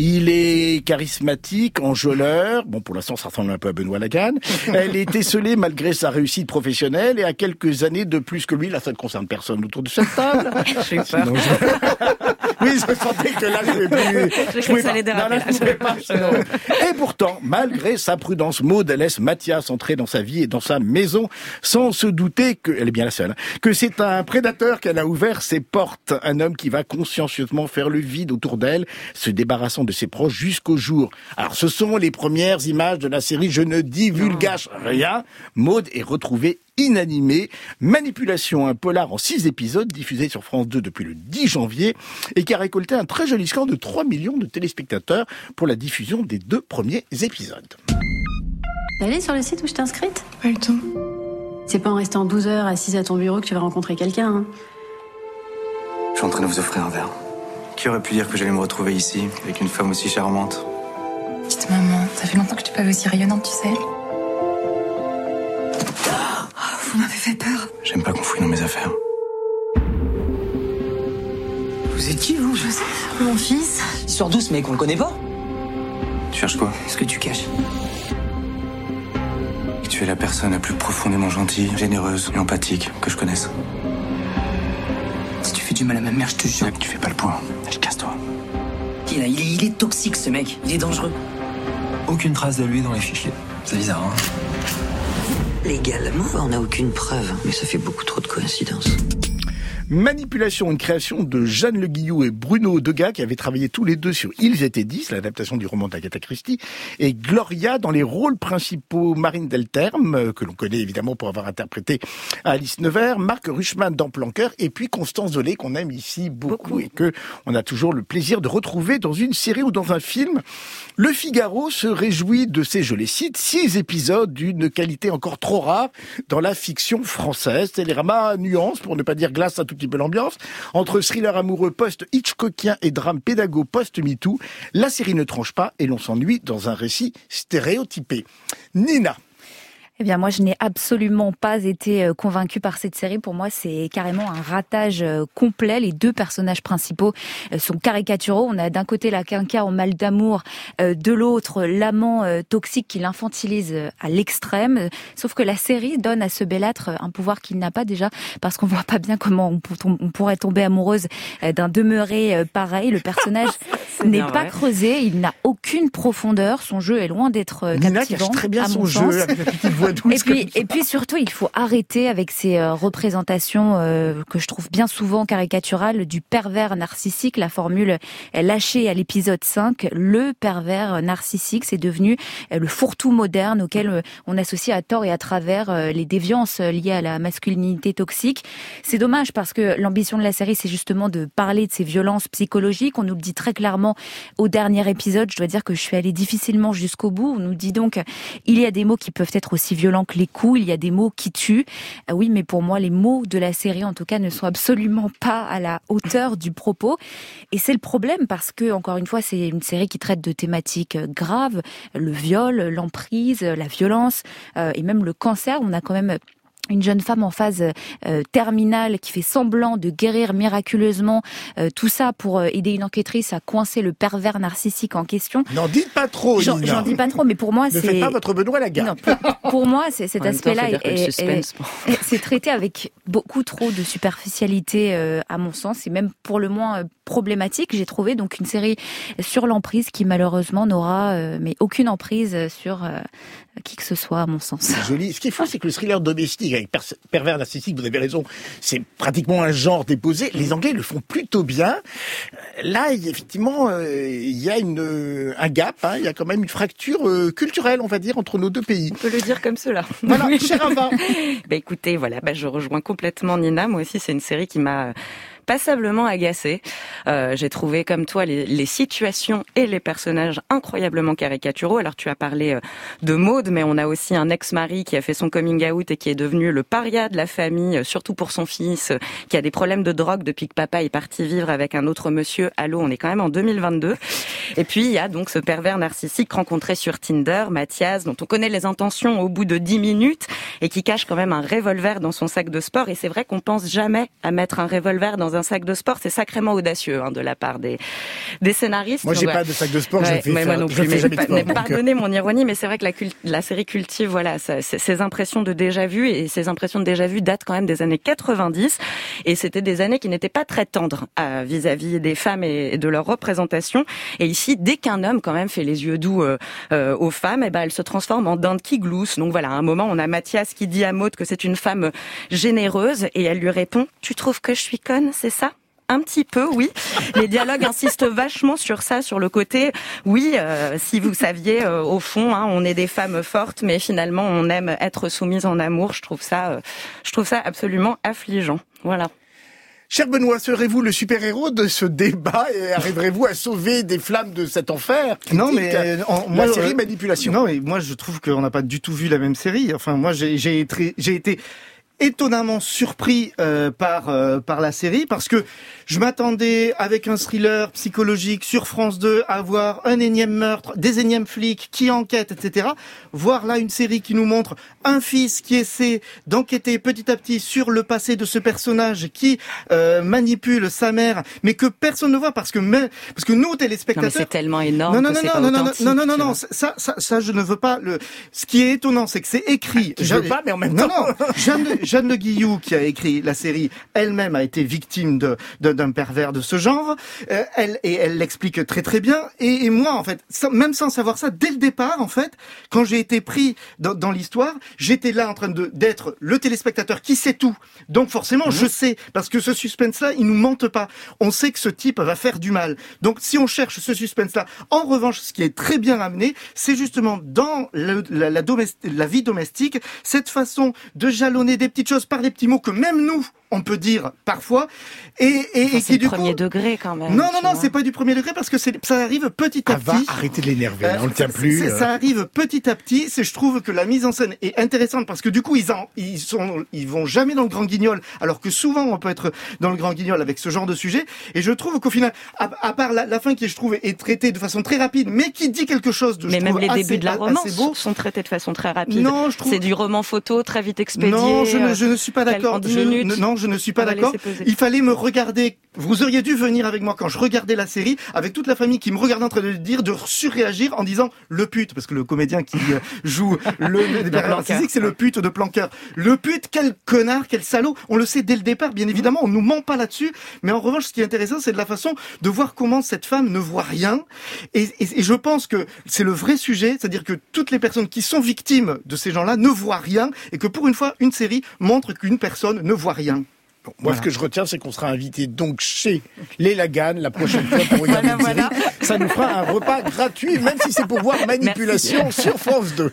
Il est charismatique, enjôleur. Bon, pour l'instant, ça ressemble un peu à Benoît Lagan. Elle est esselée malgré sa réussite professionnelle et a quelques années de plus que lui. Là, ça ne concerne personne autour de cette table. Je- oui, je sentais que là, je ne pouvais plus. Je pouvais que ça allait pas. Non, là, déraper, je pouvais pas, sinon. Et pourtant, malgré sa prudence, Maud laisse Mathias entrer dans sa vie et dans sa maison sans se douter que, elle est bien la seule, hein, que c'est un prédateur qu'elle a ouvert ses portes. Un homme qui va consciencieusement faire le vide autour d'elle, se débarrassant de ses proches jusqu'au jour. Alors, ce sont les premières images de la série. Je ne divulgage rien. Maud est retrouvée inanimée. Manipulation, un polar en six épisodes diffusé sur France 2 depuis le 10 janvier et qui a récolté un très joli score de 3 millions de téléspectateurs pour la diffusion des deux premiers épisodes. T'es allée sur le site où je t'ai inscrite Pas le temps. C'est pas en restant 12 heures assise à ton bureau que tu vas rencontrer quelqu'un. hein? Je suis en train de vous offrir un verre. Qui aurait pu dire que j'allais me retrouver ici, avec une femme aussi charmante? Petite maman, ça fait longtemps que je t'ai pas vu aussi rayonnante, tu sais. Fait peur. J'aime pas qu'on fouille dans mes affaires. Vous êtes qui, vous Joseph, mon fils. Il sort d'où ce mec On le connaît pas Tu cherches quoi? Qu'est-ce que tu caches tu es la personne la plus profondément gentille, généreuse et empathique que je connaisse. Si tu fais du mal à ma mère, je te jure. Tu fais pas le poids. Allez, casse-toi. Il, est- il est, il est toxique, ce mec. Il est dangereux. Aucune trace de lui dans les fichiers. C'est bizarre, hein Légalement, on n'a aucune preuve, mais ça fait beaucoup trop de coïncidences. Manipulation, une création de Jeanne Le Guillou et Bruno Degas qui avaient travaillé tous les deux sur Ils étaient 10, l'adaptation du roman d'Agatha Christie, et Gloria dans les rôles principaux Marine Delterme, euh, que l'on connaît évidemment pour avoir interprété Alice Nevers, Marc Ruchman dans Planqueur, et puis Constance Zolé qu'on aime ici beaucoup, et que on a toujours le plaisir de retrouver dans une série ou dans un film. Le Figaro se réjouit de ces, je les cite, six épisodes d'une qualité encore trop rare dans la fiction française. Télérama nuance, pour ne pas dire glace un tout petit peu l'ambiance, entre thriller amoureux post-Hitchcockien et drame pédago post-MeToo. La série ne tranche pas et l'on s'ennuie dans un récit stéréotypé. Nina. Eh bien, moi, je n'ai absolument pas été euh, convaincue par cette série. Pour moi, c'est carrément un ratage euh, complet. Les deux personnages principaux euh, sont caricaturaux. On a d'un côté la quinca en mal d'amour, de l'autre l'amant toxique qui l'infantilise à l'extrême. Sauf que la série donne à ce bel être euh, un pouvoir qu'il n'a pas déjà, parce qu'on voit pas bien comment on, pour- on pourrait tomber amoureuse d'un demeuré pareil. Le personnage n'est pas vrai. creusé, il n'a aucune profondeur. Son jeu est loin d'être euh, captivant. très bien à son jeu avec la petite voix douce. Et puis, et puis surtout, il faut arrêter avec ces euh, représentations euh, que je trouve bien souvent caricaturales du pervers narcissique. La formule est lâchée à l'épisode 5. Le pervers narcissique, c'est devenu euh, le fourre-tout moderne auquel euh, on associe à tort et à travers euh, les déviances euh, liées à la masculinité toxique. C'est dommage parce que l'ambition de la série, c'est justement de parler de ces violences psychologiques. On nous le dit très clairement au dernier épisode. Je dois dire que je suis allée difficilement jusqu'au bout. On nous dit donc, il y a des mots qui peuvent être aussi violents que les coups. Il y a des mots qui tuent. Euh, oui, mais pour moi, les mots de la série, en tout cas, ne sont absolument pas à la hauteur du propos. Et c'est le problème parce que, encore une fois, c'est une série qui traite de thématiques euh, graves, le viol, l'emprise, la violence euh, et même le cancer. On a quand même une jeune femme en phase euh, terminale qui fait semblant de guérir miraculeusement euh, tout ça pour euh, aider une enquêtrice à coincer le pervers narcissique en question. N'en dites pas trop, J'en dis pas trop, mais pour moi Ne c'est faites pas votre Benoît Lagarde. non, pour, pour moi, c'est cet aspect-là c'est traité avec beaucoup trop de superficialité, euh, à mon sens, et même pour le moins euh, problématique. J'ai trouvé donc une série sur l'emprise qui malheureusement n'aura euh, mais aucune emprise sur euh, qui que ce soit, à mon sens. C'est joli. Ce qui est fou, c'est que le thriller domestique avec pers- pervers narcissique, vous avez raison, c'est pratiquement un genre déposé. Les Anglais le font plutôt bien. Euh, Là, il effectivement, euh, il y a une, euh, un gap, hein, il y a quand même une fracture euh, culturelle, on va dire, entre nos deux pays. On peut le dire comme cela. Voilà, cher Ava. Bah écoutez, voilà, bah je rejoins complètement Nina. Moi aussi, c'est une série qui m'a passablement agacée. Euh, J'ai trouvé, comme toi, les, les situations et les personnages incroyablement caricaturaux. Alors, tu as parlé euh, de Maude, mais on a aussi un ex-mari qui a fait son coming out et qui est devenu le paria de la famille, euh, surtout pour son fils, euh, qui a des problèmes de drogue depuis que papa est parti vivre avec un autre monsieur. Allô, on est quand même en 2022. Et puis il y a donc ce pervers narcissique rencontré sur Tinder, Mathias, dont on connaît les intentions au bout de 10 minutes et qui cache quand même un revolver dans son sac de sport. Et c'est vrai qu'on pense jamais à mettre un revolver dans un sac de sport. C'est sacrément audacieux hein, de la part des, des scénaristes. Moi, j'ai pas de sac de sport. je fais mais moi non plus. Mais, euh. pardonnez mon ironie, mais c'est vrai que la, la série cultive voilà ces impressions de déjà vu et ces impressions de déjà vu datent quand même des années 90 et c'était des années qui n'étaient pas très tendres euh, vis-à-vis des femmes et de leur représentation. Et ici, dès qu'un homme quand même fait les yeux doux euh, euh, aux femmes, et eh ben elle se transforme en dinde qui glousse. Donc voilà, à un moment, on a Mathias qui dit à Maud que c'est une femme généreuse et elle lui répond "Tu trouves que je suis conne, c'est ça? Un petit peu, oui. Les dialogues insistent vachement sur ça, sur le côté, oui, euh, si vous saviez, euh, au fond, hein, on est des femmes fortes, mais finalement, on aime être soumise en amour. Je trouve ça, euh, je trouve ça absolument affligeant. Voilà. Cher Benoît, serez-vous le super-héros de ce débat et arriverez-vous à sauver des flammes de cet enfer Non, mais moi, la série manipulation? Non, mais moi je trouve qu'on n'a pas du tout vu la même série. Enfin, moi j'ai été, j'ai été étonnamment surpris euh, par euh, par la série parce que je m'attendais avec un thriller psychologique sur France 2 à voir un énième meurtre, des énièmes flics qui enquêtent, etc. Voir là une série qui nous montre un fils qui essaie d'enquêter petit à petit sur le passé de ce personnage qui euh, manipule sa mère, mais que personne ne voit parce que mais, parce que nous téléspectateurs. c'est tellement énorme. Non non non non, non, non non non non non ça ça ça je ne veux pas le. Ce qui est étonnant c'est que c'est écrit. Je veux pas mais en même temps. Non non. Jeanne Le Guillou, qui a écrit la série, elle-même a été victime de, d'un pervers de ce genre. Euh, elle et elle l'explique très très bien. Et, moi, en fait, même sans savoir ça, dès le départ, en fait, quand j'ai été pris dans, dans l'histoire, j'étais là en train de d'être le téléspectateur qui sait tout. Donc forcément, mhm. je sais parce que ce suspense-là, il nous mente pas. On sait que ce type va faire du mal. Donc si on cherche ce suspense-là, en revanche, ce qui est très bien amené, c'est justement dans la, la, la vie domestique cette façon de jalonner des petites choses par des petits mots que même nous, on peut dire parfois, et, et, et qui du premier degré quand même. Non, non, non, c'est pas du premier degré parce que c'est ça arrive petit à ah, petit. Va, arrêtez de l'énerver, euh, on le tient plus. Euh. Ça arrive petit à petit. C'est, je trouve que la mise en scène est intéressante parce que du coup ils en, ils sont, ils vont jamais dans le grand guignol, alors que souvent on peut être dans le grand guignol avec ce genre de sujet. Et je trouve qu'au final, à, part la, fin qui je trouve est traitée de façon très rapide, mais qui dit quelque chose de. Mais même les débuts de la romance beau. sont traités de façon très rapide. Non, je trouve. C'est du roman photo très vite expédié. Non, je ne, je ne suis pas d'accord. Non, je ne suis pas d'accord. Il fallait me regarder. Vous auriez dû venir avec moi quand je regardais la série, avec toute la famille qui me regardait en train de dire, de surréagir en disant le pute, parce que le comédien qui euh, joue le, c'est le pute de Planqueur. Le pute, quel connard, quel salaud. On le sait dès le départ, bien évidemment, on nous ment pas là-dessus. Mais en revanche, ce qui est intéressant, c'est de la façon de voir comment cette femme ne voit rien. Et, et je pense que c'est le vrai sujet, c'est-à-dire que toutes les personnes qui sont victimes de ces gens-là ne voient rien, et que pour une fois, une série montre qu'une personne ne voit rien moi, ce que je retiens, c'est qu'on sera invité donc chez les Lagan la prochaine fois pour regarder une série. Ça nous fera un repas gratuit, même si c'est pour voir Manipulation sur France 2.